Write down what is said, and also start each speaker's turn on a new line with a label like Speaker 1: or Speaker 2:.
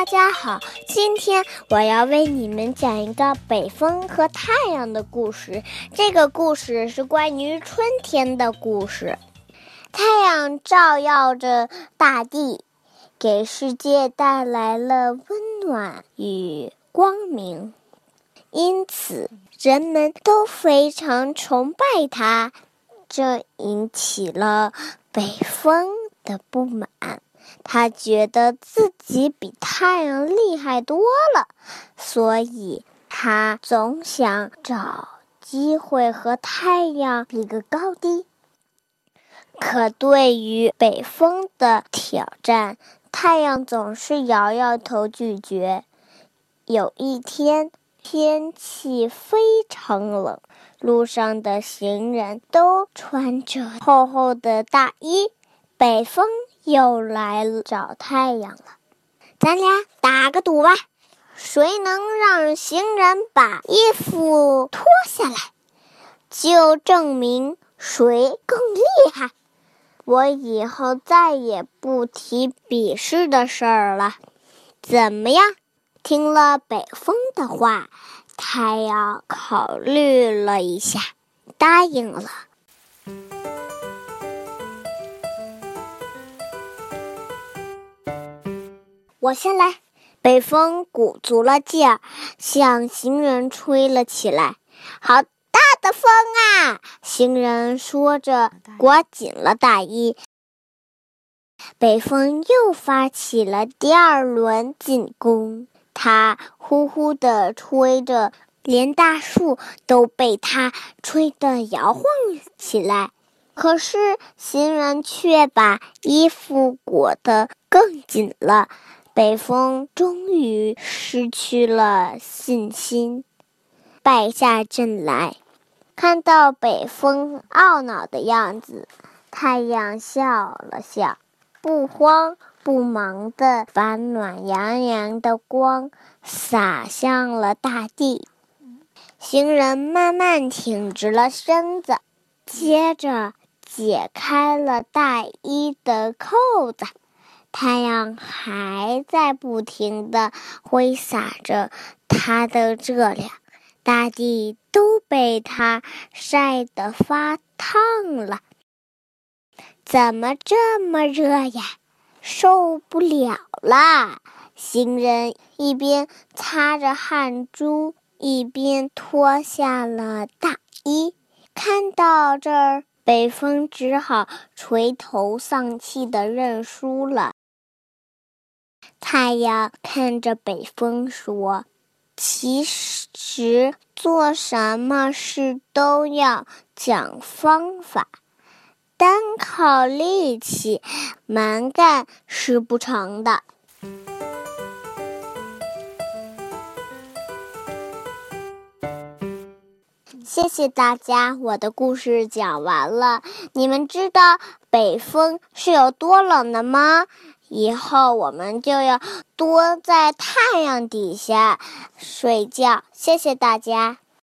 Speaker 1: 大家好，今天我要为你们讲一个北风和太阳的故事。这个故事是关于春天的故事。太阳照耀着大地，给世界带来了温暖与光明，因此人们都非常崇拜它。这引起了北风的不满。他觉得自己比太阳厉害多了，所以他总想找机会和太阳比个高低。可对于北风的挑战，太阳总是摇摇头拒绝。有一天，天气非常冷，路上的行人都穿着厚厚的大衣，北风。又来找太阳了，咱俩打个赌吧，谁能让行人把衣服脱下来，就证明谁更厉害。我以后再也不提比试的事儿了，怎么样？听了北风的话，太阳考虑了一下，答应了。我先来，北风鼓足了劲儿，向行人吹了起来。好大的风啊！行人说着，裹紧了大衣。北风又发起了第二轮进攻，它呼呼地吹着，连大树都被它吹得摇晃起来。可是行人却把衣服裹得更紧了。北风终于失去了信心，败下阵来。看到北风懊恼的样子，太阳笑了笑，不慌不忙地把暖洋洋的光洒向了大地。行人慢慢挺直了身子，接着解开了大衣的扣子。太阳还在不停地挥洒着它的热量，大地都被它晒得发烫了。怎么这么热呀？受不了啦！行人一边擦着汗珠，一边脱下了大衣。看到这儿，北风只好垂头丧气地认输了。太阳看着北风说：“其实做什么事都要讲方法，单靠力气蛮干是不成的。”谢谢大家，我的故事讲完了。你们知道北风是有多冷的吗？以后我们就要多在太阳底下睡觉。谢谢大家。